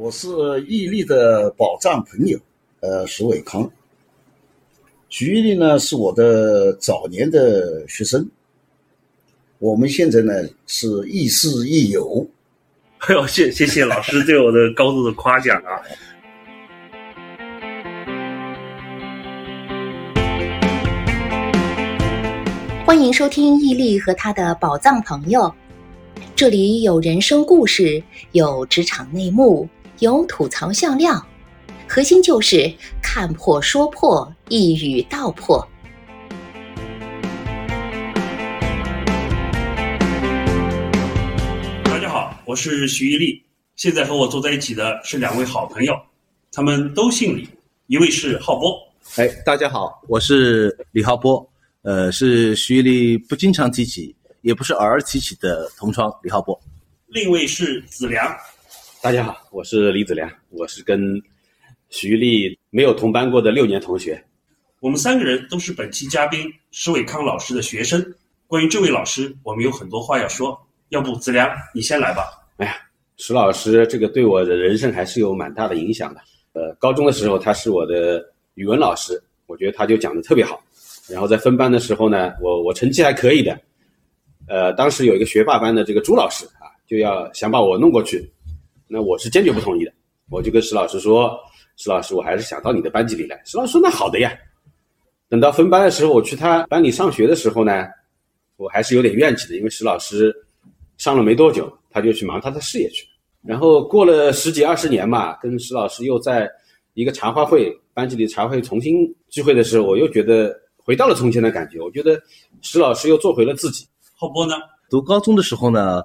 我是毅力的宝藏朋友，呃，石伟康。徐毅力呢是我的早年的学生，我们现在呢是亦师亦友。哎呦，谢谢谢老师对我的高度的夸奖啊！欢迎收听毅力和他的宝藏朋友，这里有人生故事，有职场内幕，有吐槽笑料，核心就是看破说破，一语道破。大家好，我是徐一力，现在和我坐在一起的是两位好朋友，他们都姓李，一位是浩波，哎，大家好，我是李浩波，呃，是徐一力不经常提起，也不是偶尔提起的同窗李浩波。另一位是子良，大家好，我是李子良，我是跟徐丽没有同班过的六年同学。我们三个人都是本期嘉宾石伟康老师的学生。关于这位老师，我们有很多话要说，要不子良你先来吧。哎呀，石老师这个对我的人生还是有蛮大的影响的。呃，高中的时候他是我的语文老师，我觉得他就讲的特别好。然后在分班的时候呢，我我成绩还可以的。呃，当时有一个学霸班的这个朱老师啊，就要想把我弄过去，那我是坚决不同意的。我就跟石老师说：“石老师，我还是想到你的班级里来。”石老师说：“那好的呀。”等到分班的时候，我去他班里上学的时候呢，我还是有点怨气的，因为石老师上了没多久，他就去忙他的事业去了。然后过了十几二十年嘛，跟石老师又在一个茶话会班级里茶会重新聚会的时候，我又觉得回到了从前的感觉。我觉得石老师又做回了自己。浩波呢？读高中的时候呢，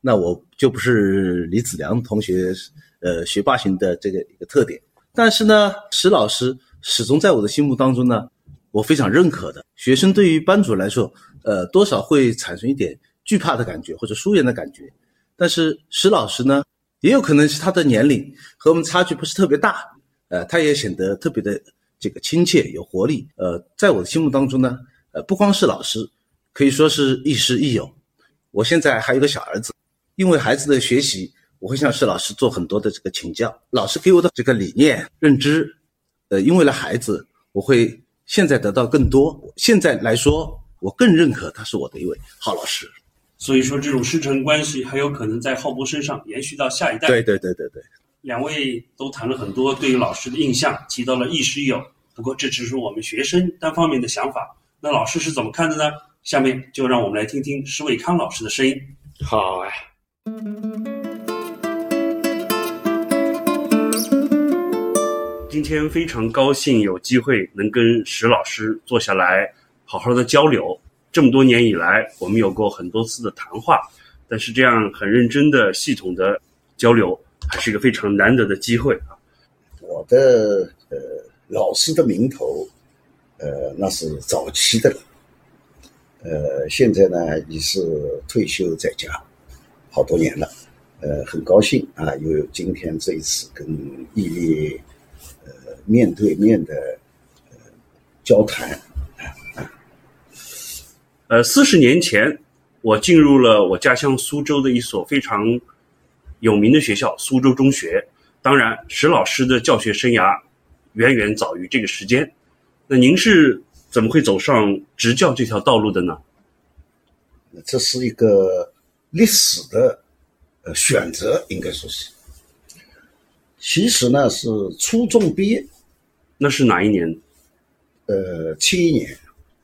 那我就不是李子良同学，呃，学霸型的这个一个特点。但是呢，石老师始终在我的心目当中呢，我非常认可的。学生对于班主任来说，呃，多少会产生一点惧怕的感觉或者疏远的感觉。但是石老师呢，也有可能是他的年龄和我们差距不是特别大，呃，他也显得特别的这个亲切有活力。呃，在我的心目当中呢，呃，不光是老师，可以说是亦师亦友。我现在还有个小儿子，因为孩子的学习，我会向施老师做很多的这个请教。老师给我的这个理念认知，呃，因为了孩子，我会现在得到更多。现在来说，我更认可他是我的一位好老师。所以说，这种师承关系还有可能在浩博身上延续到下一代。对对对对对，两位都谈了很多对于老师的印象，提到了亦师亦友。不过这只是我们学生单方面的想法，那老师是怎么看的呢？下面就让我们来听听石伟康老师的声音。好呀，今天非常高兴有机会能跟石老师坐下来好好的交流。这么多年以来，我们有过很多次的谈话，但是这样很认真的、系统的交流，还是一个非常难得的机会啊。我的呃老师的名头，呃那是早期的了，呃现在呢已是退休在家好多年了，呃很高兴啊又有今天这一次跟毅力呃面对面的呃交谈。呃，四十年前，我进入了我家乡苏州的一所非常有名的学校——苏州中学。当然，石老师的教学生涯远远早于这个时间。那您是怎么会走上执教这条道路的呢？这是一个历史的呃选择，应该说是。其实呢，是初中毕业，那是哪一年？呃，七一年。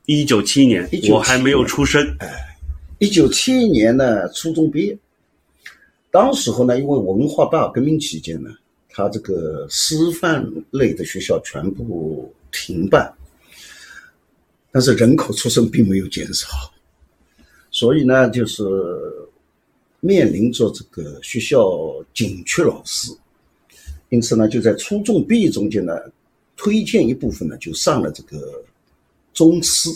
一九七一年，我还没有出生。哎，一九七一年呢，初中毕业。当时候呢，因为文化大革命期间呢，他这个师范类的学校全部停办，但是人口出生并没有减少，所以呢，就是面临着这个学校紧缺老师，因此呢，就在初中毕业中间呢，推荐一部分呢，就上了这个。中师，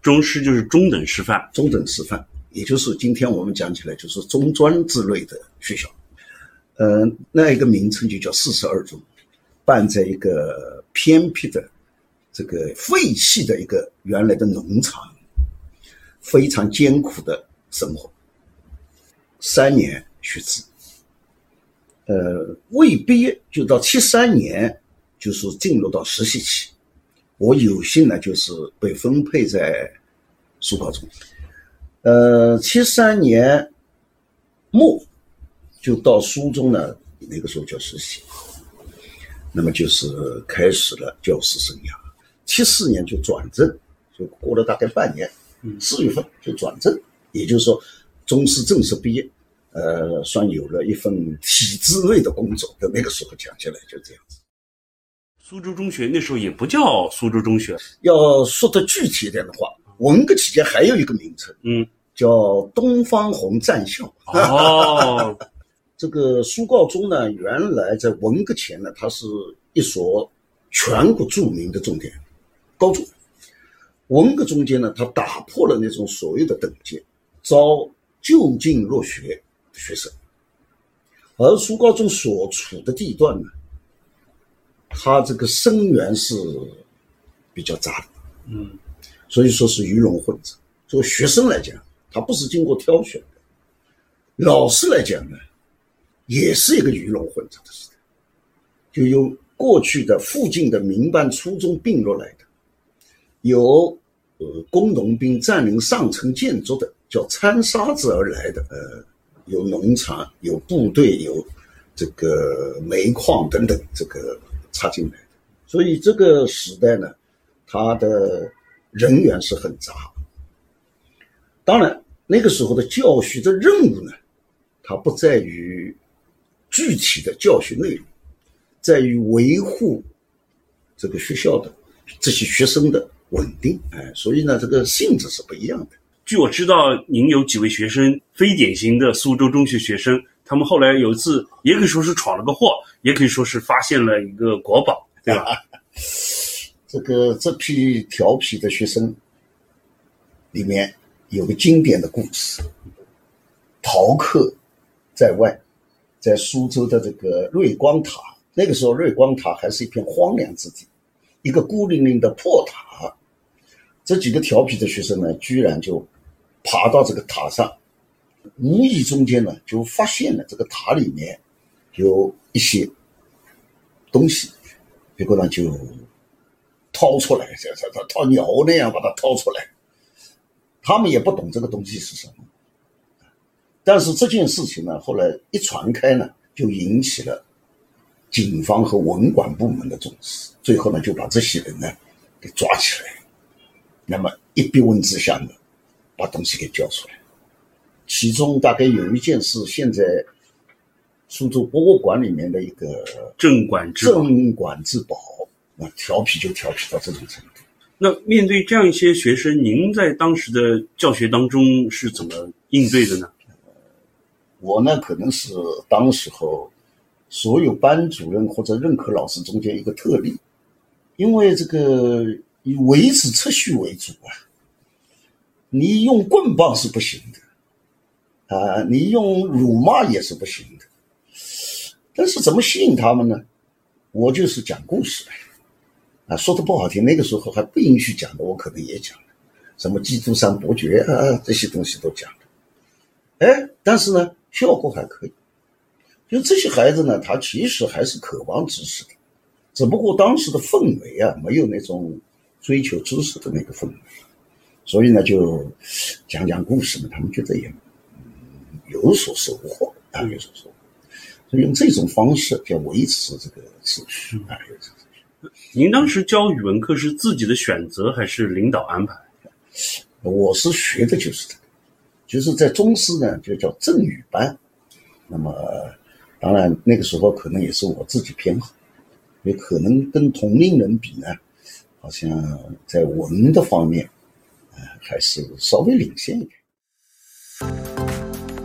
中师就是中等师范，中等师范，也就是今天我们讲起来就是中专之类的学校。嗯，那一个名称就叫四十二中，办在一个偏僻的这个废弃的一个原来的农场，非常艰苦的生活。三年学制，呃，未毕业就到七三年，就是进入到实习期。我有幸呢，就是被分配在苏高中。呃，七三年末就到苏中呢，那个时候叫实习，那么就是开始了教师生涯。七四年就转正，就过了大概半年，四月份就转正，也就是说，中师正式毕业。呃，算有了一份体制内的工作，在那个时候讲起来就这样子。苏州中学那时候也不叫苏州中学，要说的具体一点的话，文革期间还有一个名称，嗯，叫东方红战校。哦，这个苏告中呢，原来在文革前呢，它是一所全国著名的重点高中。文革中间呢，它打破了那种所谓的等级，招就近入学。学生，而苏高中所处的地段呢，它这个生源是比较杂的，嗯，所以说是鱼龙混杂。作为学生来讲，他不是经过挑选的；老师来讲呢，也是一个鱼龙混杂的时代，就有过去的附近的民办初中并入来的，有呃工农兵占领上层建筑的，叫掺沙子而来的，呃。有农场，有部队，有这个煤矿等等，这个插进来的。所以这个时代呢，它的人员是很杂。当然，那个时候的教学的任务呢，它不在于具体的教学内容，在于维护这个学校的这些学生的稳定。哎，所以呢，这个性质是不一样的。据我知道，您有几位学生非典型的苏州中学学生，他们后来有一次，也可以说是闯了个祸，也可以说是发现了一个国宝，对吧？这个这批调皮的学生里面有个经典的故事：逃课在外，在苏州的这个瑞光塔，那个时候瑞光塔还是一片荒凉之地，一个孤零零的破塔。这几个调皮的学生呢，居然就。爬到这个塔上，无意中间呢，就发现了这个塔里面有一些东西，结果呢就掏出来，像像掏鸟那样把它掏出来。他们也不懂这个东西是什么，但是这件事情呢，后来一传开呢，就引起了警方和文管部门的重视，最后呢就把这些人呢给抓起来。那么一逼问之下呢。把东西给交出来，其中大概有一件事，现在苏州博物馆里面的一个镇馆之镇馆之宝，那调皮就调皮到这种程度。那面对这样一些学生，您在当时的教学当中是怎么应对的呢？我呢，可能是当时候所有班主任或者任课老师中间一个特例，因为这个以维持秩序为主啊。你用棍棒是不行的，啊，你用辱骂也是不行的。但是怎么吸引他们呢？我就是讲故事呗，啊，说的不好听，那个时候还不允许讲的，我可能也讲了，什么基督山伯爵啊，这些东西都讲了。哎，但是呢，效果还可以。就这些孩子呢，他其实还是渴望知识的，只不过当时的氛围啊，没有那种追求知识的那个氛围。所以呢，就讲讲故事嘛，他们觉得也有所收获啊，有所收获。所以用这种方式叫维持这个秩序啊。您当时教语文课是自己的选择还是领导安排？我是学的就是这个，就是在中师呢就叫正语班。那么当然那个时候可能也是我自己偏好，也可能跟同龄人比呢，好像在文的方面。呃还是稍微领先一点。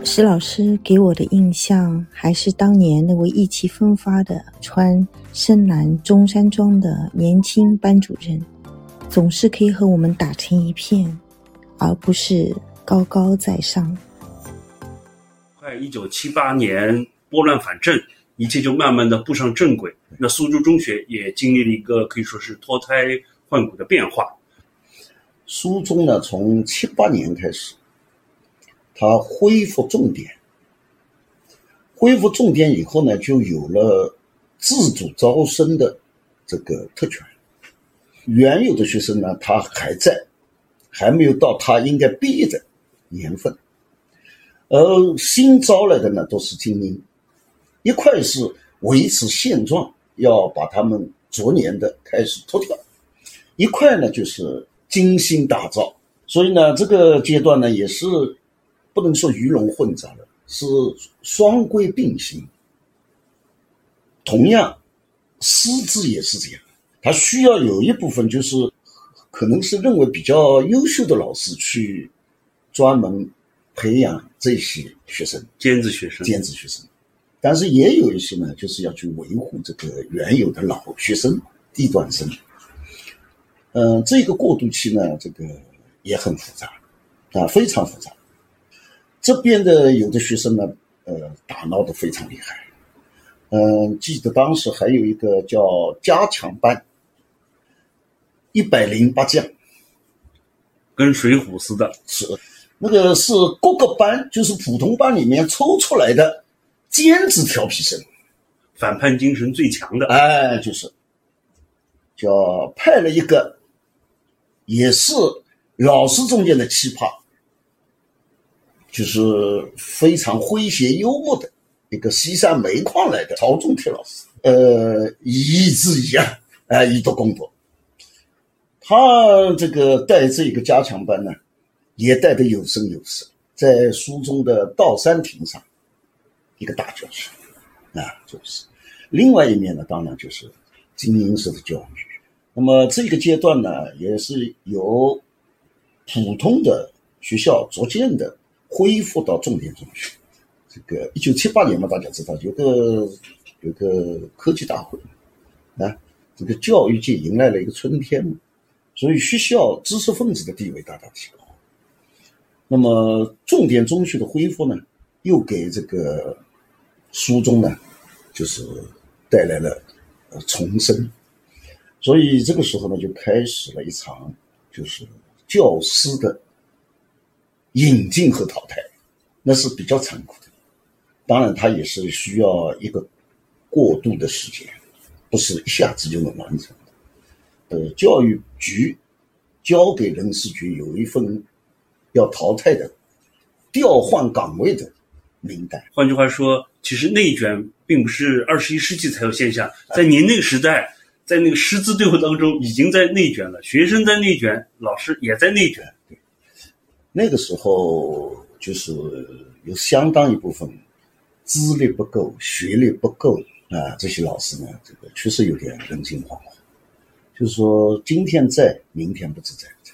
石老师给我的印象还是当年那位意气风发的穿深蓝中山装的年轻班主任，总是可以和我们打成一片，而不是高高在上。快一九七八年拨乱反正，一切就慢慢的步上正轨。那苏州中学也经历了一个可以说是脱胎换骨的变化。苏中呢，从七八年开始，它恢复重点，恢复重点以后呢，就有了自主招生的这个特权。原有的学生呢，他还在，还没有到他应该毕业的年份，而新招来的呢，都是精英。一块是维持现状，要把他们逐年的开始脱掉；一块呢，就是精心打造。所以呢，这个阶段呢，也是不能说鱼龙混杂的，是双规并行。同样，师资也是这样，他需要有一部分就是可能是认为比较优秀的老师去专门培养这些学生，尖子学生，尖子学生。但是也有一些呢，就是要去维护这个原有的老学生、地段生。嗯，这个过渡期呢，这个也很复杂，啊，非常复杂。这边的有的学生呢，呃，打闹的非常厉害。嗯，记得当时还有一个叫加强班，一百零八将，跟水浒似的，是那个是各个班，就是普通班里面抽出来的。尖子调皮生，反叛精神最强的，哎，就是叫派了一个，也是老师中间的奇葩，就是非常诙谐幽默的一个西山煤矿来的曹仲铁老师，呃，一字一啊，哎，一读功多。他这个带这个加强班呢，也带的有声有色，在书中的道山亭上。一个大教室，啊，就是。另外一面呢，当然就是精英式的教育。那么这个阶段呢，也是由普通的学校逐渐的恢复到重点中学。这个一九七八年嘛，大家知道有个有个科技大会，啊，这个教育界迎来了一个春天，所以学校知识分子的地位大大提高。那么重点中学的恢复呢，又给这个。书中呢，就是带来了重生，所以这个时候呢，就开始了一场就是教师的引进和淘汰，那是比较残酷的。当然，它也是需要一个过渡的时间，不是一下子就能完成的。呃，教育局交给人事局有一份要淘汰的调换岗位的名单。换句话说。其实内卷并不是二十一世纪才有现象，在您那个时代，在那个师资队伍当中已经在内卷了，学生在内卷，老师也在内卷。那个时候就是有相当一部分资历不够、学历不够啊，这些老师呢，这个确实有点人心惶惶。就是说，今天在，明天不知在不在。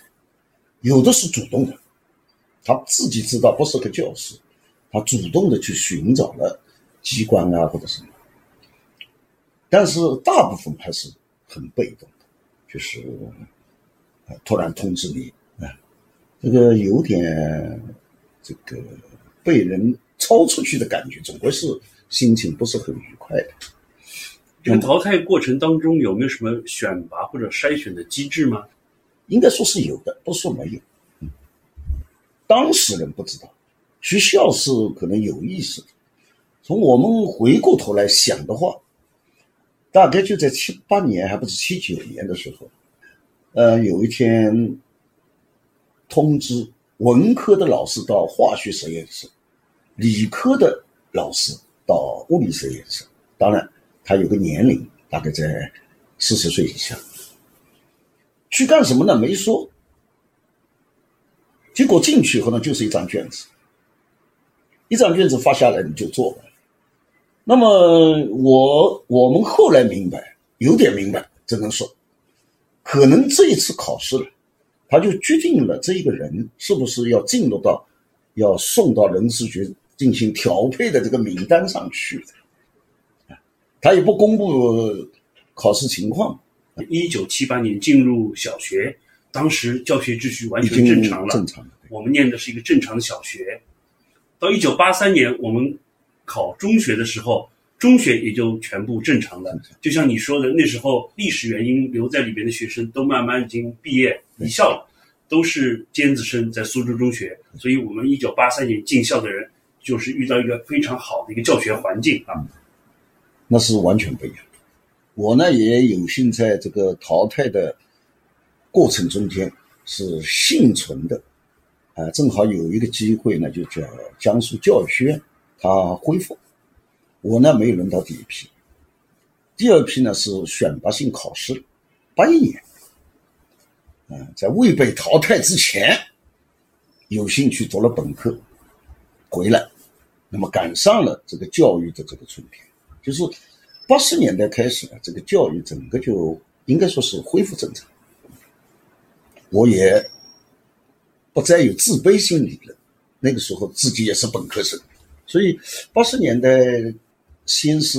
有的是主动的，他自己知道不是个教师，他主动的去寻找了。机关啊，或者什么，但是大部分还是很被动的，就是突然通知你啊，这个有点这个被人超出去的感觉，总归是心情不是很愉快的。这个淘汰过程当中有没有什么选拔或者筛选的机制吗？应该说是有的，不是说没有。嗯，当事人不知道，学校是可能有意识的。从我们回过头来想的话，大概就在七八年，还不是七九年的时候，呃，有一天通知文科的老师到化学实验室，理科的老师到物理实验室。当然，他有个年龄，大概在四十岁以下。去干什么呢？没说。结果进去以后呢，就是一张卷子，一张卷子发下来你就做。那么我我们后来明白，有点明白，只能说，可能这一次考试了，他就决定了这一个人是不是要进入到要送到人事局进行调配的这个名单上去的，他也不公布考试情况。一九七八年进入小学，当时教学秩序完全正常了，正常我们念的是一个正常的小学。到一九八三年，我们。考中学的时候，中学也就全部正常了。就像你说的，那时候历史原因留在里边的学生都慢慢已经毕业离校了，都是尖子生在苏州中学。所以，我们一九八三年进校的人就是遇到一个非常好的一个教学环境啊。那是完全不一样的。我呢也有幸在这个淘汰的过程中间是幸存的，啊，正好有一个机会呢，就叫江苏教育学院他恢复，我呢没有轮到第一批，第二批呢是选拔性考试，八一年，嗯，在未被淘汰之前，有幸去读了本科，回来，那么赶上了这个教育的这个春天，就是。八十年代开始呢，这个教育整个就应该说是恢复正常。我也不再有自卑心理了。那个时候自己也是本科生，所以八十年代先是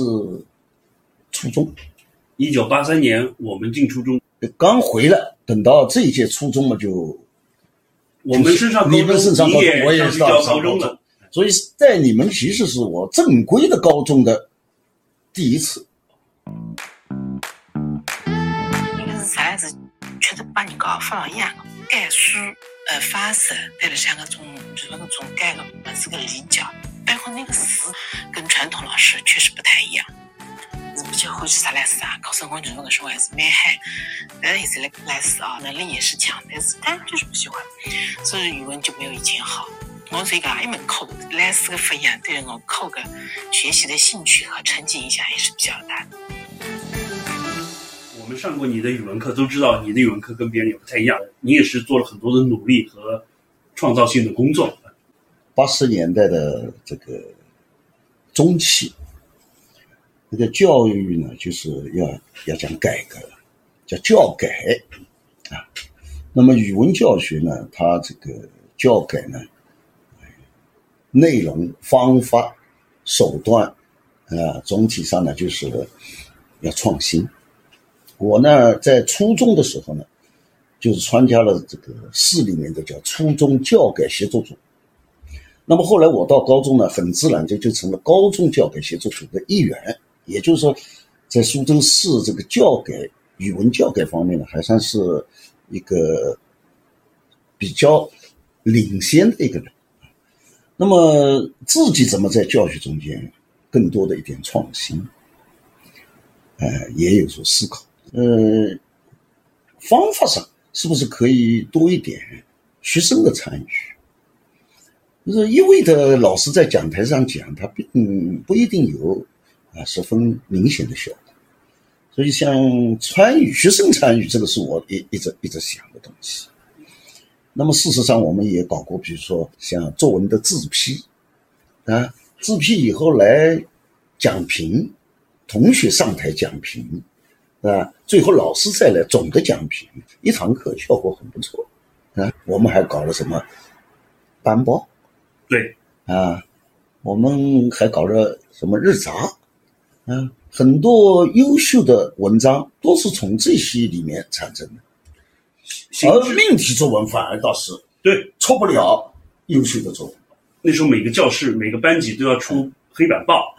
初中。一九八三年我们进初中，刚回来，等到这一届初中嘛，就我们升上你们升上高中，我也是上高中了。所以在你们其实是我正规的高中的。第一次，应该是啥样子？确实把人家放一样的概述呃方式，带了像个种就是那种改个不是个理教，那个词跟传统老师确实不太一样。是比较欢喜啥来是啥，考生活就是那个时候还是蛮嗨，但是现在来是啊，能力也是强，但是但就是不喜欢，所以语文就没有以前好。我所以讲一门课来四个分样，对我课个学习的兴趣和成绩影响也是比较大的。我们上过你的语文课，都知道你的语文课跟别人也不太一样。你也是做了很多的努力和创造性的工作。八十年代的这个中期，这个教育呢，就是要要讲改革，叫教改啊。那么语文教学呢，它这个教改呢。内容、方法、手段，啊，总体上呢就是要创新。我呢在初中的时候呢，就是参加了这个市里面的叫初中教改协作组。那么后来我到高中呢，很自然就就成了高中教改协作组的一员。也就是说，在苏州市这个教改语文教改方面呢，还算是一个比较领先的一个人。那么自己怎么在教学中间更多的一点创新？呃，也有所思考。呃，方法上是不是可以多一点学生的参与？就是一味的老师在讲台上讲，他并不一定有啊十分明显的效果。所以，像参与学生参与，这个是我一一直一直想的东西。那么事实上，我们也搞过，比如说像作文的自批，啊，自批以后来讲评，同学上台讲评，啊，最后老师再来总的讲评，一堂课效果很不错，啊，我们还搞了什么班报，对，啊，我们还搞了什么日杂，啊，很多优秀的文章都是从这些里面产生的。而命题作文反而倒是对。出不了优秀的作文。那时候每个教室、每个班级都要出黑板报，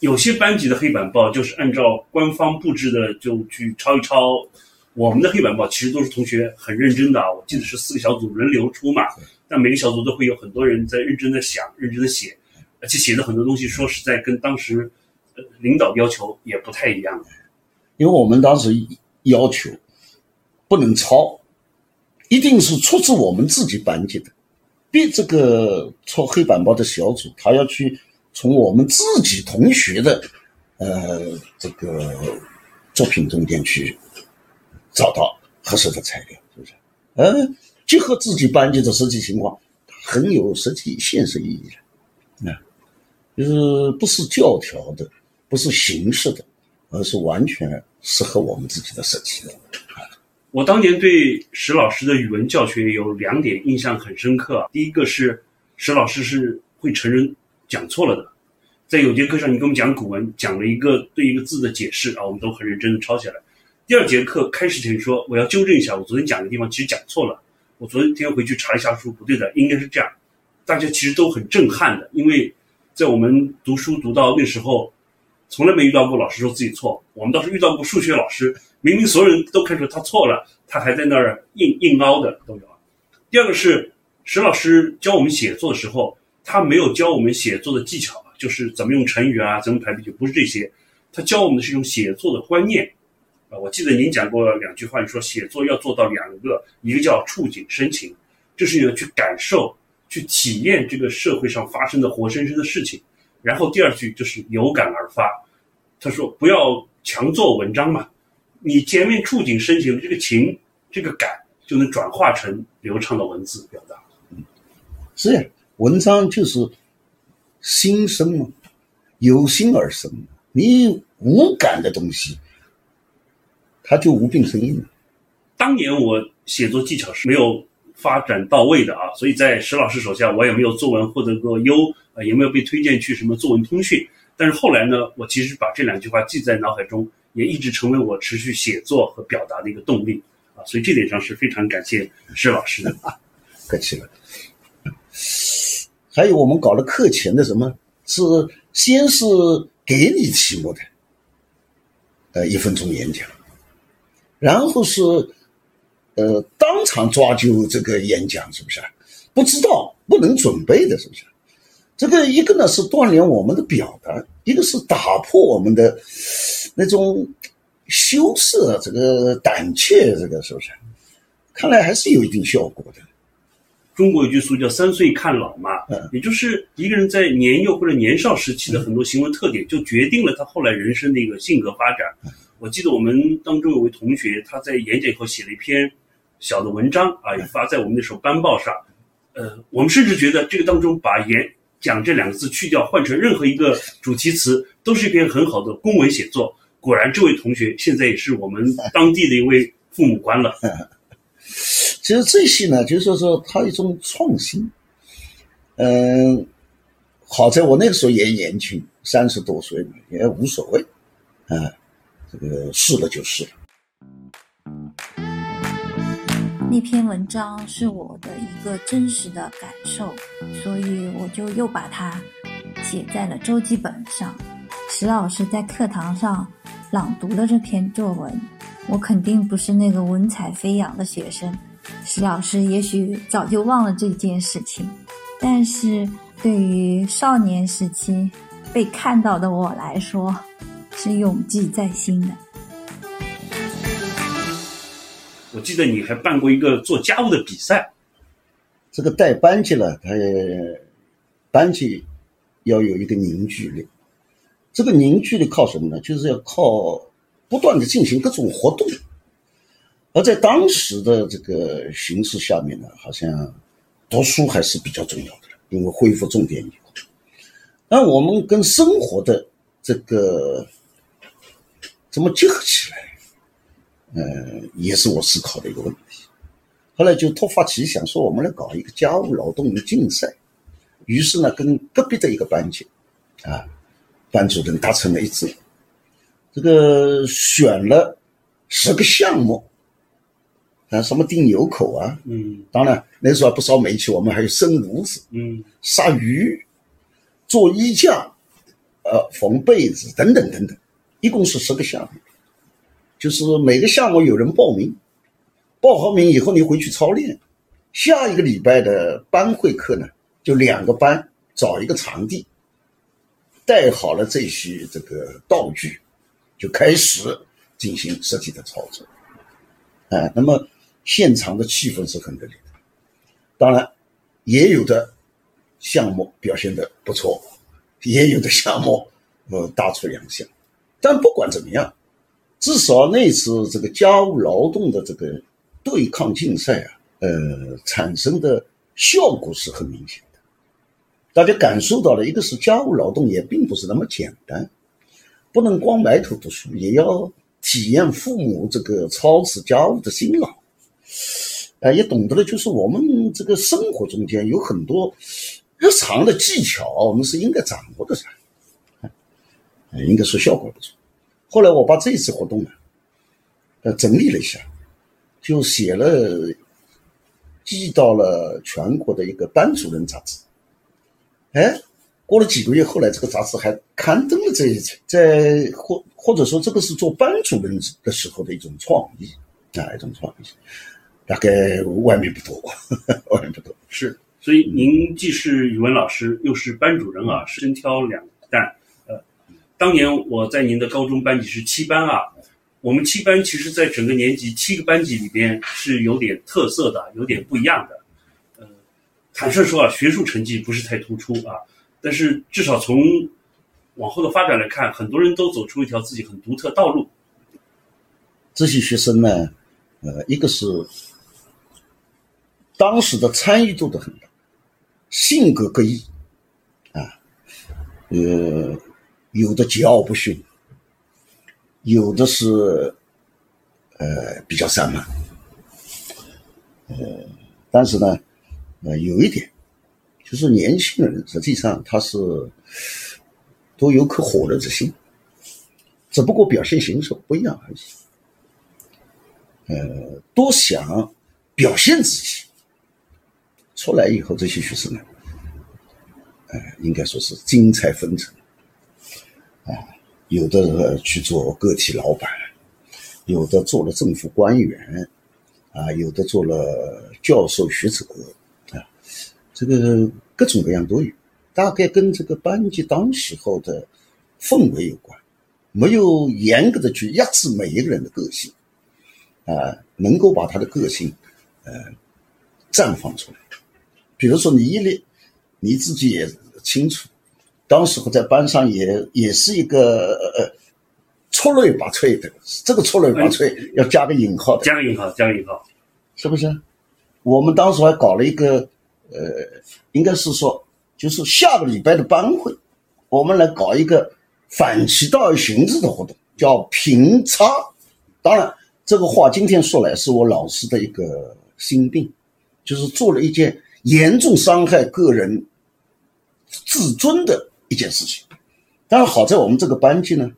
有些班级的黑板报就是按照官方布置的就去抄一抄。我们的黑板报其实都是同学很认真的啊，我记得是四个小组轮流出嘛，但每个小组都会有很多人在认真的想、认真的写，而且写的很多东西，说实在跟当时领导要求也不太一样。因为我们当时要求不能抄。一定是出自我们自己班级的，比这个抄黑板报的小组，他要去从我们自己同学的，呃，这个作品中间去找到合适的材料，是不是？嗯，结合自己班级的实际情况，很有实际现实意义的，啊，就是不是教条的，不是形式的，而是完全适合我们自己的设计的。我当年对石老师的语文教学有两点印象很深刻。第一个是石老师是会承认讲错了的，在有节课上你给我们讲古文，讲了一个对一个字的解释啊，我们都很认真的抄下来。第二节课开始前说我要纠正一下，我昨天讲的地方其实讲错了，我昨天回去查一下书，不对的，应该是这样。大家其实都很震撼的，因为在我们读书读到那时候，从来没遇到过老师说自己错，我们倒是遇到过数学老师。明明所有人都看出他错了，他还在那儿硬硬凹的都有。第二个是石老师教我们写作的时候，他没有教我们写作的技巧，就是怎么用成语啊，怎么排比句，不是这些，他教我们的是一种写作的观念。啊，我记得您讲过两句话，你说写作要做到两个，一个叫触景生情，就是你要去感受、去体验这个社会上发生的活生生的事情。然后第二句就是有感而发，他说不要强做文章嘛，你前面触景生情，这个情、这个感就能转化成流畅的文字表达。嗯是呀，文章就是心生嘛，由心而生。你无感的东西。他就无病呻吟了。当年我写作技巧是没有发展到位的啊，所以在石老师手下，我也没有作文获得过优，呃，也没有被推荐去什么作文通讯。但是后来呢，我其实把这两句话记在脑海中，也一直成为我持续写作和表达的一个动力啊。所以这点上是非常感谢石老师的。客气了。还有我们搞了课前的什么，是先是给你题目的，呃，一分钟演讲。然后是，呃，当场抓阄这个演讲是不是？不知道不能准备的是不是？这个一个呢是锻炼我们的表达，一个是打破我们的那种羞涩，这个胆怯，这个是不是？看来还是有一定效果的。中国有句俗语叫“三岁看老”嘛，嗯，也就是一个人在年幼或者年少时期的很多行为特点，就决定了他后来人生的一个性格发展。我记得我们当中有位同学，他在演讲以后写了一篇小的文章啊，也发在我们那时候班报上。呃，我们甚至觉得这个当中把“演讲”这两个字去掉，换成任何一个主题词，都是一篇很好的公文写作。果然，这位同学现在也是我们当地的一位父母官了。其实这些呢，就是说他一种创新。嗯，好在我那个时候也年轻，三十多岁嘛也无所谓，啊。这个是了就是了。那篇文章是我的一个真实的感受，所以我就又把它写在了周记本上。石老师在课堂上朗读了这篇作文，我肯定不是那个文采飞扬的学生。石老师也许早就忘了这件事情，但是对于少年时期被看到的我来说，是永记在心的。我记得你还办过一个做家务的比赛，这个带班级了，他班级要有一个凝聚力。这个凝聚力靠什么呢？就是要靠不断的进行各种活动。而在当时的这个形势下面呢，好像读书还是比较重要的，因为恢复重点以后，那我们跟生活的这个。怎么结合起来？嗯，也是我思考的一个问题。后来就突发奇想，说我们来搞一个家务劳动的竞赛。于是呢，跟隔壁的一个班级，啊，班主任达成了一致，这个选了十个项目，啊，什么钉纽口啊，嗯，当然那时候还不烧煤气，我们还有生炉子，嗯，杀鱼，做衣架，呃，缝被子等等等等。一共是十个项目，就是每个项目有人报名，报好名以后你回去操练。下一个礼拜的班会课呢，就两个班找一个场地，带好了这些这个道具，就开始进行实际的操作。哎，那么现场的气氛是很热烈的，当然也有的项目表现的不错，也有的项目呃大出洋相。但不管怎么样，至少那次这个家务劳动的这个对抗竞赛啊，呃，产生的效果是很明显的。大家感受到了，一个是家务劳动也并不是那么简单，不能光埋头读书，也要体验父母这个操持家务的辛劳。啊，也懂得了，就是我们这个生活中间有很多日常的技巧，我们是应该掌握的噻。应该说效果不错。后来我把这次活动呢，呃，整理了一下，就写了，寄到了全国的一个班主任杂志。哎，过了几个月，后来这个杂志还刊登了这一层，在或或者说这个是做班主任的时候的一种创意啊，一种创意，大概外面不多，外面不多是。所以您既是语文老师，又是班主任啊，身挑两担。当年我在您的高中班级是七班啊，我们七班其实在整个年级七个班级里边是有点特色的，有点不一样的。呃，坦率说啊，学术成绩不是太突出啊，但是至少从往后的发展来看，很多人都走出一条自己很独特道路。这些学生呢，呃，一个是当时的参与度都很大。性格各异，啊，呃，有的桀骜不驯，有的是呃比较散漫，呃，但是呢，呃，有一点就是年轻人实际上他是都有颗火热之心，只不过表现形式不一样而已，呃，多想表现自己。出来以后，这些学生呢，呃，应该说是精彩纷呈，啊，有的去做个体老板，有的做了政府官员，啊，有的做了教授学者，啊，这个各种各样都有，大概跟这个班级当时候的氛围有关，没有严格的去压制每一个人的个性，啊，能够把他的个性，呃，绽放出来。比如说你一列，你自己也清楚，当时候在班上也也是一个呃出类拔萃的，这个出类拔萃要加个引号的，加个引号，加个引号，是不是？我们当时还搞了一个呃，应该是说就是下个礼拜的班会，我们来搞一个反其道而行之的活动，叫平差。当然，这个话今天说来是我老师的一个心病，就是做了一件。严重伤害个人自尊的一件事情，当然好在我们这个班级呢，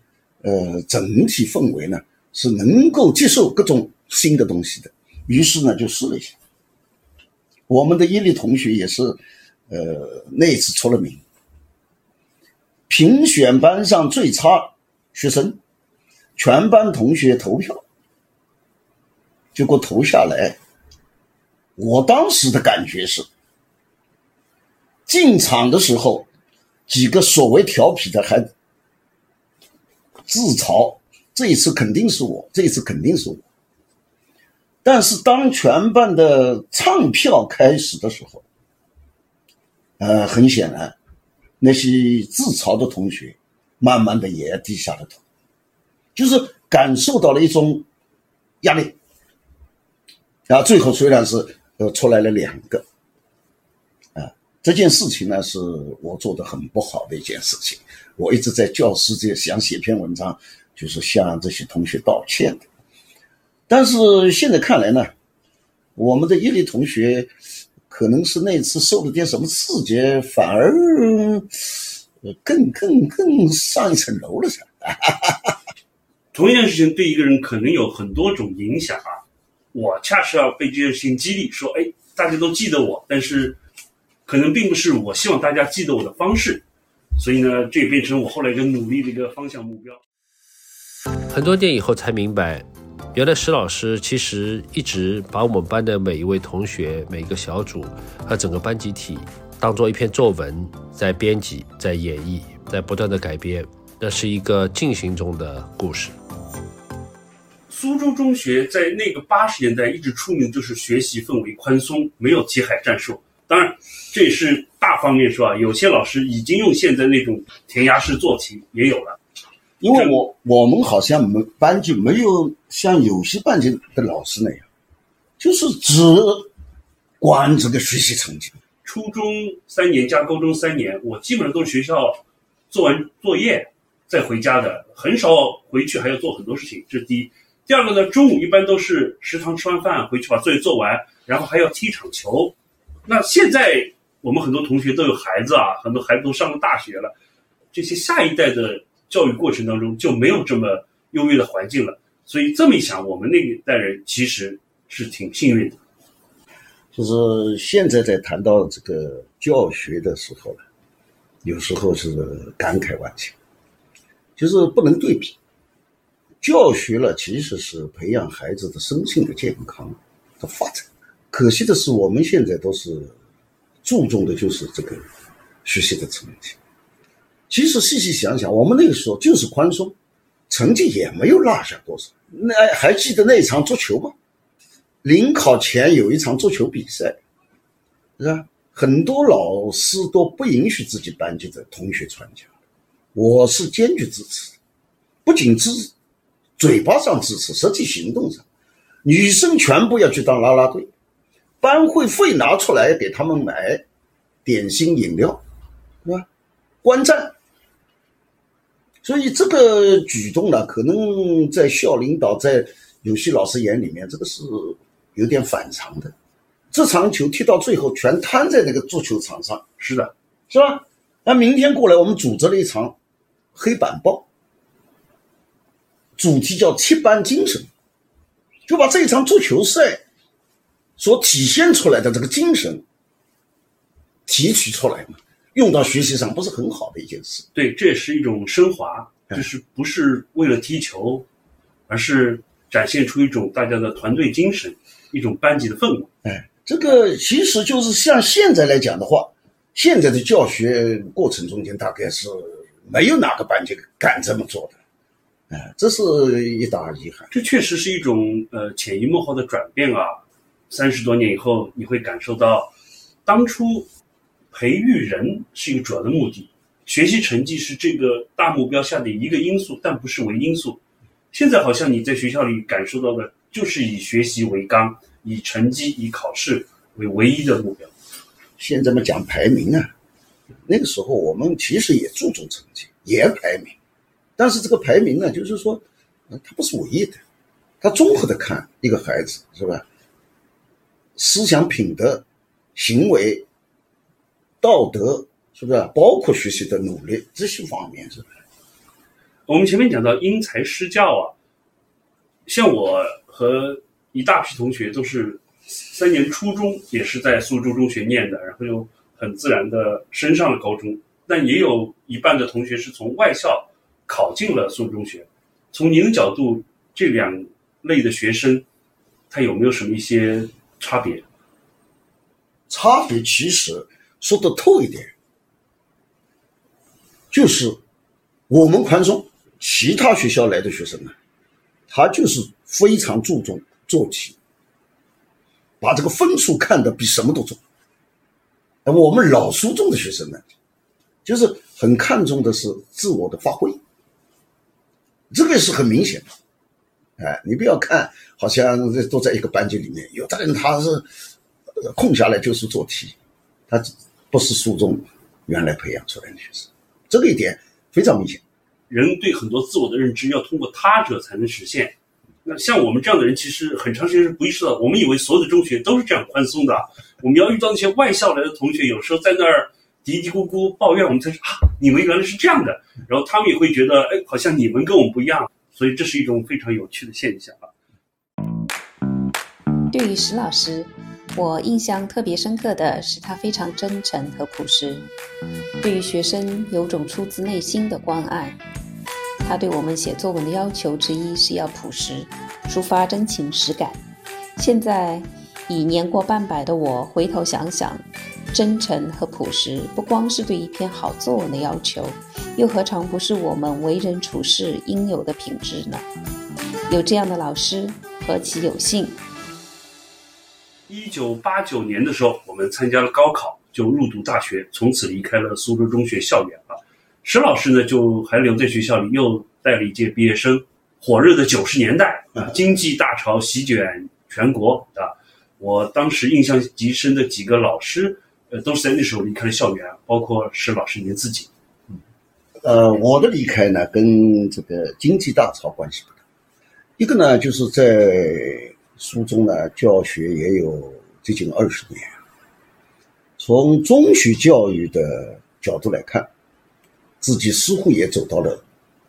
呃，整体氛围呢是能够接受各种新的东西的，于是呢就试了一下。我们的伊利同学也是，呃，那次出了名，评选班上最差学生，全班同学投票，结果投下来，我当时的感觉是。进场的时候，几个所谓调皮的还自嘲：“这一次肯定是我，这一次肯定是我。”但是当全班的唱票开始的时候，呃，很显然，那些自嘲的同学慢慢的也低下了头，就是感受到了一种压力。然后最后虽然是呃出来了两个。这件事情呢，是我做的很不好的一件事情。我一直在教师界想写篇文章，就是向这些同学道歉的。但是现在看来呢，我们的伊犁同学可能是那次受了点什么刺激，反而更更更上一层楼了噻。同一件事情对一个人可能有很多种影响啊。我恰是要被这件事情激励，说哎，大家都记得我，但是。可能并不是我希望大家记得我的方式，所以呢，这也变成我后来一个努力的一个方向目标。很多年以后才明白，原来石老师其实一直把我们班的每一位同学、每个小组和整个班集体当做一篇作文，在编辑、在演绎、在不断的改编，那是一个进行中的故事。苏州中学在那个八十年代一直出名，就是学习氛围宽松，没有题海战术。当然，这也是大方面说啊，有些老师已经用现在那种填鸭式做题也有了。因为我我们好像没班级没有像有些班级的老师那样，就是只管这个学习成绩。初中三年加高中三年，我基本上都是学校做完作业再回家的，很少回去还要做很多事情。这是第一。第二个呢，中午一般都是食堂吃完饭回去把作业做完，然后还要踢场球。那现在我们很多同学都有孩子啊，很多孩子都上了大学了，这些下一代的教育过程当中就没有这么优越的环境了。所以这么一想，我们那一代人其实是挺幸运的。就是现在在谈到这个教学的时候呢，有时候是感慨万千，就是不能对比。教学了其实是培养孩子的身心的健康的发展。可惜的是，我们现在都是注重的就是这个学习的成绩。其实细细想想，我们那个时候就是宽松，成绩也没有落下多少。那还记得那一场足球吗？临考前有一场足球比赛，是吧？很多老师都不允许自己班级的同学参加，我是坚决支持，不仅支持嘴巴上支持，实际行动上，女生全部要去当啦啦队，班会费拿出来给他们买点心饮料，是吧？观战。所以这个举动呢，可能在校领导、在有些老师眼里面，这个是有点反常的。这场球踢到最后，全瘫在那个足球场上，是的，是吧？那明天过来，我们组织了一场黑板报，主题叫“七班精神”，就把这一场足球赛所体现出来的这个精神提取出来嘛。用到学习上不是很好的一件事，对，这也是一种升华，就是不是为了踢球，而是展现出一种大家的团队精神，一种班级的氛围。哎，这个其实就是像现在来讲的话，现在的教学过程中间，大概是没有哪个班级敢这么做的，哎，这是一大遗憾。这确实是一种呃潜移默化的转变啊，三十多年以后，你会感受到当初。培育人是一个主要的目的，学习成绩是这个大目标下的一个因素，但不是唯因素。现在好像你在学校里感受到的，就是以学习为纲，以成绩、以考试为唯一的目标。现在嘛讲排名啊，那个时候我们其实也注重成绩，也排名，但是这个排名呢，就是说，它不是唯一的，它综合的看一个孩子是吧？思想品德、行为。道德是不是包括学习的努力这些方面是不是？我们前面讲到因材施教啊，像我和一大批同学都是三年初中也是在苏州中学念的，然后又很自然的升上了高中，但也有一半的同学是从外校考进了苏州中学。从您的角度，这两类的学生他有没有什么一些差别？差别其实。说的透一点，就是我们宽松，其他学校来的学生呢，他就是非常注重做题，把这个分数看得比什么都重。而我们老苏中的学生呢，就是很看重的是自我的发挥，这个是很明显的。哎，你不要看好像这都在一个班级里面，有的人他是空下来就是做题，他。不是书中原来培养出来的学生，这个一点非常明显。人对很多自我的认知要通过他者才能实现。那像我们这样的人，其实很长时间是不意识到，我们以为所有的中学都是这样宽松的。我们要遇到那些外校来的同学，有时候在那儿嘀嘀咕咕抱怨，我们才说啊，你们原来是这样的。然后他们也会觉得，哎，好像你们跟我们不一样。所以这是一种非常有趣的现象啊。对于石老师。我印象特别深刻的是，他非常真诚和朴实，对于学生有种出自内心的关爱。他对我们写作文的要求之一是要朴实，抒发真情实感。现在已年过半百的我，回头想想，真诚和朴实不光是对一篇好作文的要求，又何尝不是我们为人处事应有的品质呢？有这样的老师，何其有幸！一九八九年的时候，我们参加了高考，就入读大学，从此离开了苏州中学校园了。石老师呢，就还留在学校里，又带了一届毕业生。火热的九十年代啊，经济大潮席卷全国啊。我当时印象极深的几个老师，呃，都是在那时候离开了校园，包括石老师您自己。嗯呃，我的离开呢，跟这个经济大潮关系不大。一个呢，就是在。书中呢，教学也有接近二十年。从中学教育的角度来看，自己似乎也走到了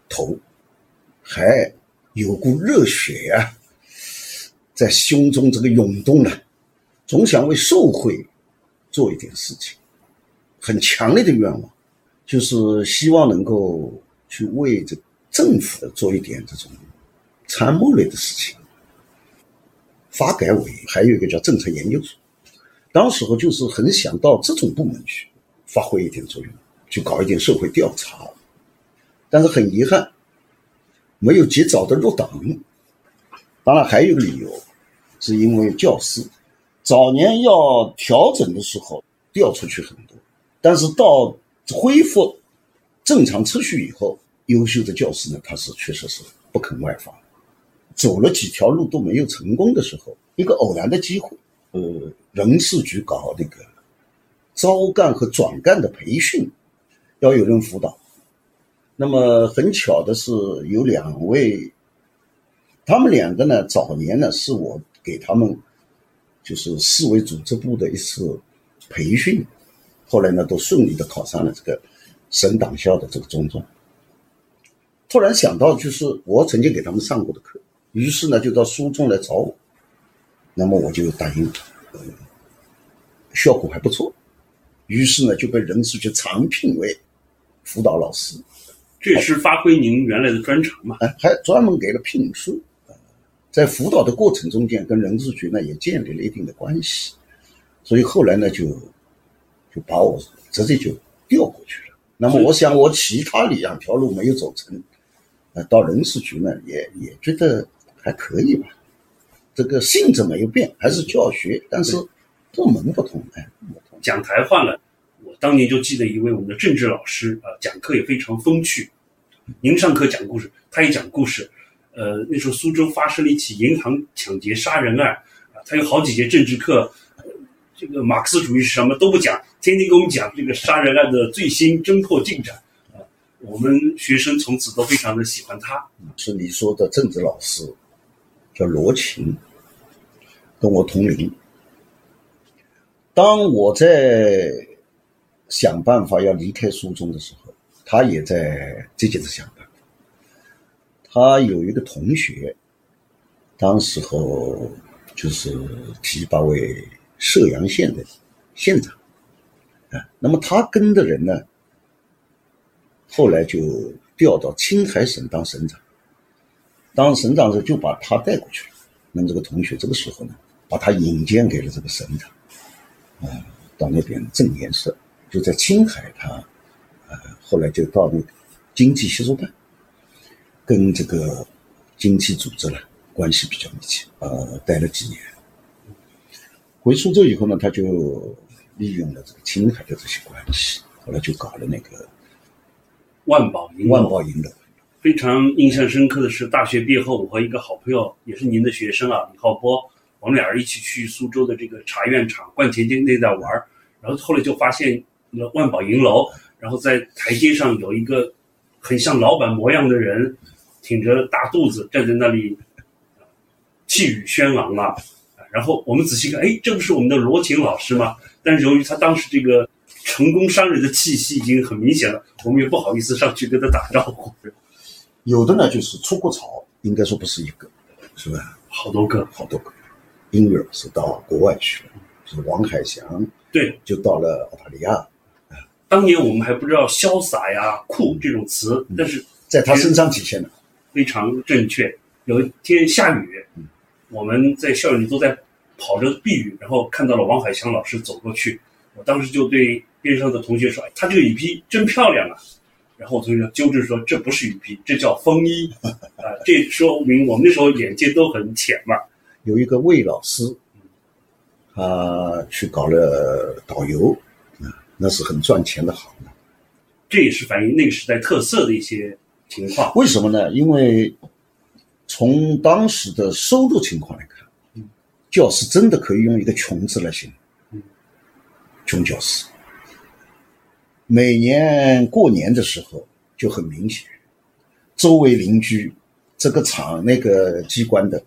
头，还有股热血呀，在胸中这个涌动呢，总想为社会做一点事情，很强烈的愿望，就是希望能够去为这政府做一点这种参谋类的事情。发改委还有一个叫政策研究所，当时候就是很想到这种部门去发挥一点作用，去搞一点社会调查，但是很遗憾，没有及早的入党。当然还有个理由，是因为教师早年要调整的时候调出去很多，但是到恢复正常秩序以后，优秀的教师呢，他是确实是不肯外放，走了几条路都没有成功的时候，一个偶然的机会，呃，人事局搞那个招干和转干的培训，要有人辅导。那么很巧的是，有两位。他们两个呢，早年呢是我给他们就是市委组织部的一次培训，后来呢都顺利的考上了这个省党校的这个中专。突然想到，就是我曾经给他们上过的课，于是呢就到书中来找我，那么我就答应了，效果还不错，于是呢就被人事局常聘为辅导老师，这也是发挥您原来的专长嘛？哎，还专门给了聘书。在辅导的过程中间，跟人事局呢也建立了一定的关系，所以后来呢就就把我直接就调过去了。那么我想我其他两条路没有走成，呃，到人事局呢也也觉得还可以吧。这个性质没有变，还是教学，但是部门不同，哎，讲台换了。我当年就记得一位我们的政治老师啊，讲课也非常风趣。您上课讲故事，他也讲故事。呃，那时候苏州发生了一起银行抢劫杀人案，啊，他有好几节政治课，这个马克思主义是什么都不讲，天天给我们讲这个杀人案的最新侦破进展，啊，我们学生从此都非常的喜欢他。是你说的政治老师，叫罗琴，跟我同龄。当我在想办法要离开苏中的时候，他也在积极的想。他有一个同学，当时候就是提拔为射阳县的县长，啊，那么他跟的人呢，后来就调到青海省当省长，当省长时就把他带过去了。那么这个同学这个时候呢，把他引荐给了这个省长，啊，到那边正颜色，就在青海，他，呃，后来就到那个经济吸收办。跟这个经济组织呢关系比较密切，呃，待了几年。回苏州以后呢，他就利用了这个青海的这些关系，后来就搞了那个万宝银万宝银楼。非常印象深刻的是，大学毕业后，我和一个好朋友，也是您的学生啊，李浩波，我们俩人一起去苏州的这个茶院厂观前街那带玩然后后来就发现了万宝银楼，然后在台阶上有一个很像老板模样的人。挺着大肚子站在那里，气宇轩昂啊！然后我们仔细看，哎，这不是我们的罗琴老师吗？但是由于他当时这个成功商人的气息已经很明显了，我们也不好意思上去跟他打招呼。有的呢，就是出过草，应该说不是一个，是吧？好多个，好多个。音乐是到国外去了，是王海翔，对，就到了澳大利亚。当年我们还不知道潇洒呀、酷这种词，但是在他身上体现了。非常正确。有一天下雨，我们在校园里都在跑着避雨，然后看到了王海翔老师走过去。我当时就对边上的同学说：“他这个雨披真漂亮啊！”然后我同学纠正说：“这不是雨披，这叫风衣。”啊，这说明我们那时候眼界都很浅嘛。有一个魏老师，他去搞了导游，啊，那是很赚钱的行当。这也是反映那个时代特色的一些。情况为什么呢？因为从当时的收入情况来看，教师真的可以用一个“穷”字来形容。穷教师，每年过年的时候就很明显，周围邻居这个厂那个机关的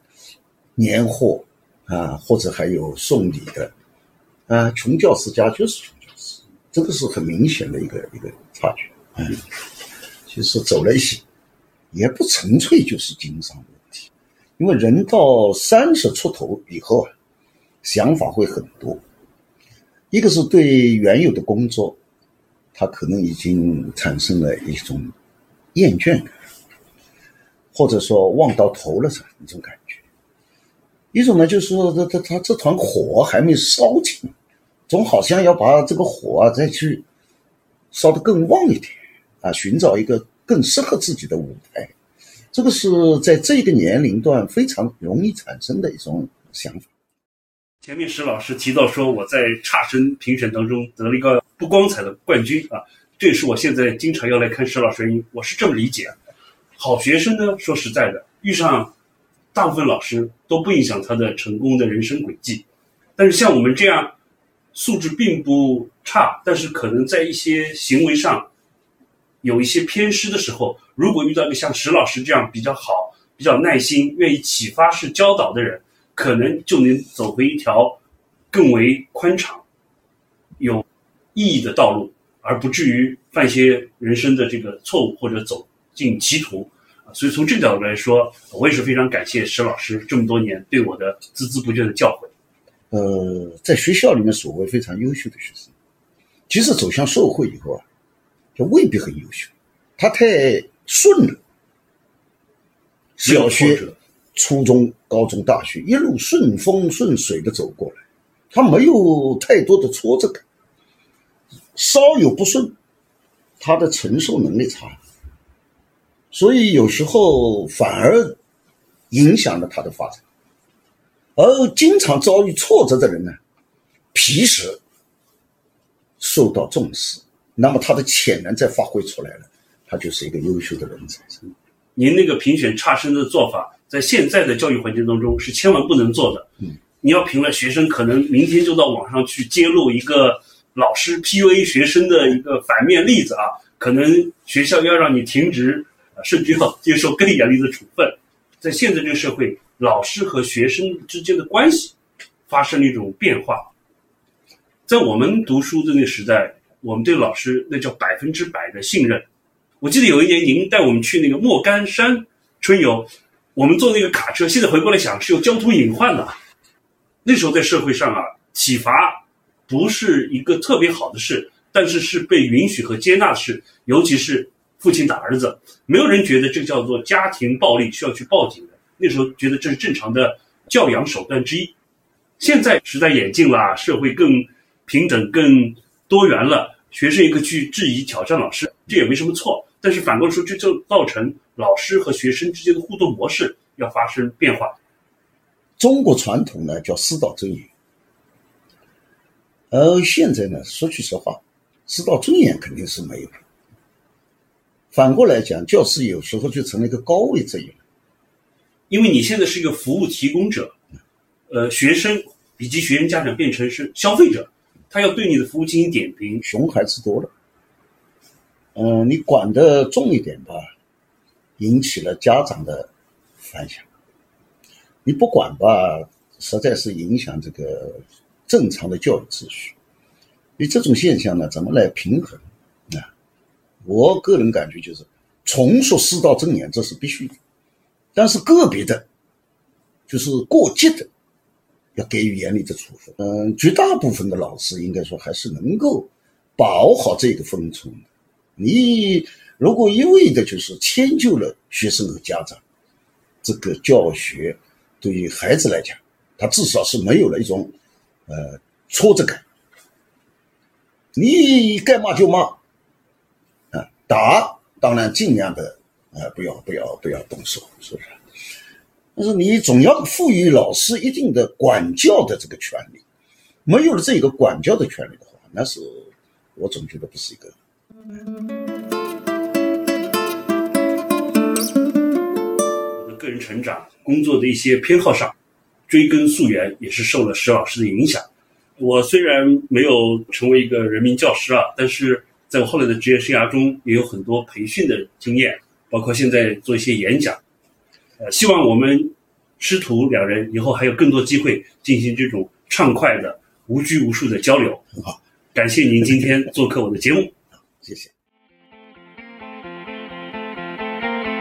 年货啊，或者还有送礼的啊，穷教师家就是穷教师，这个是很明显的一个一个差距。嗯。其实走了一些，也不纯粹就是经商的问题，因为人到三十出头以后啊，想法会很多。一个是对原有的工作，他可能已经产生了一种厌倦感，或者说望到头了这一种感觉。一种呢，就是说他他他这团火还没烧尽，总好像要把这个火啊再去烧得更旺一点啊，寻找一个更适合自己的舞台。这个是在这个年龄段非常容易产生的一种想法。前面石老师提到说，我在差生评选当中得了一个不光彩的冠军啊，这也是我现在经常要来看石老师，我是这么理解。好学生呢，说实在的，遇上大部分老师都不影响他的成功的人生轨迹。但是像我们这样素质并不差，但是可能在一些行为上有一些偏失的时候，如果遇到一个像石老师这样比较好、比较耐心、愿意启发式教导的人。可能就能走回一条更为宽敞、有意义的道路，而不至于犯一些人生的这个错误或者走进歧途。所以从这个角度来说，我也是非常感谢石老师这么多年对我的孜孜不倦的教诲。呃，在学校里面所谓非常优秀的学生，即使走向社会以后啊，就未必很优秀，他太顺了。小学。初中、高中、大学一路顺风顺水的走过来，他没有太多的挫折感。稍有不顺，他的承受能力差，所以有时候反而影响了他的发展。而经常遭遇挫折的人呢，平时受到重视，那么他的潜能再发挥出来了，他就是一个优秀的人才。您那个评选差生的做法。在现在的教育环境当中是千万不能做的。嗯，你要评了学生，可能明天就到网上去揭露一个老师 PUA 学生的一个反面例子啊，可能学校要让你停职，甚至要接受更严厉的处分。在现在这个社会，老师和学生之间的关系发生了一种变化。在我们读书的那个时代，我们对老师那叫百分之百的信任。我记得有一年您带我们去那个莫干山春游。我们坐那个卡车，现在回过来想是有交通隐患的。那时候在社会上啊，体罚不是一个特别好的事，但是是被允许和接纳的事。尤其是父亲打儿子，没有人觉得这叫做家庭暴力需要去报警的。那时候觉得这是正常的教养手段之一。现在时代演进了，社会更平等、更多元了，学生也可以去质疑、挑战老师，这也没什么错。但是反过来说，这就造成老师和学生之间的互动模式要发生变化。中国传统呢叫师道尊严，而现在呢，说句实话，师道尊严肯定是没有了。反过来讲，教师有时候就成了一个高位职业，因为你现在是一个服务提供者，呃，学生以及学生家长变成是消费者，他要对你的服务进行点评。熊孩子多了。嗯，你管的重一点吧，引起了家长的反响；你不管吧，实在是影响这个正常的教育秩序。你这种现象呢，怎么来平衡？啊，我个人感觉就是重塑师道尊严，这是必须的。但是个别的，就是过激的，要给予严厉的处分。嗯，绝大部分的老师应该说还是能够把握好这个分寸的。你如果一味的就是迁就了学生和家长，这个教学对于孩子来讲，他至少是没有了一种呃挫折感。你该骂就骂，啊，打当然尽量的啊不要不要不要动手，是不是？但是你总要赋予老师一定的管教的这个权利，没有了这个管教的权利的话，那是我总觉得不是一个。我的个人成长、工作的一些偏好上，追根溯源也是受了石老师的影响。我虽然没有成为一个人民教师啊，但是在我后来的职业生涯中，也有很多培训的经验，包括现在做一些演讲。呃，希望我们师徒两人以后还有更多机会进行这种畅快的、无拘无束的交流。好，感谢您今天做客我的节目。谢谢。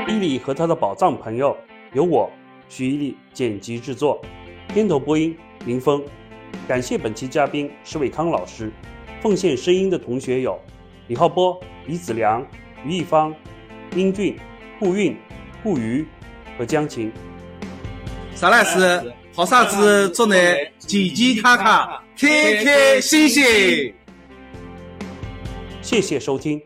伊利和他的宝藏朋友，由我徐伊利剪辑制作，片头播音林峰。感谢本期嘉宾石伟康老师。奉献声音的同学有李浩波、李子良、于一方、英俊、顾韵、顾瑜和江琴。沙老师，好啥子做呢？健健康康。天天星星。谢谢收听。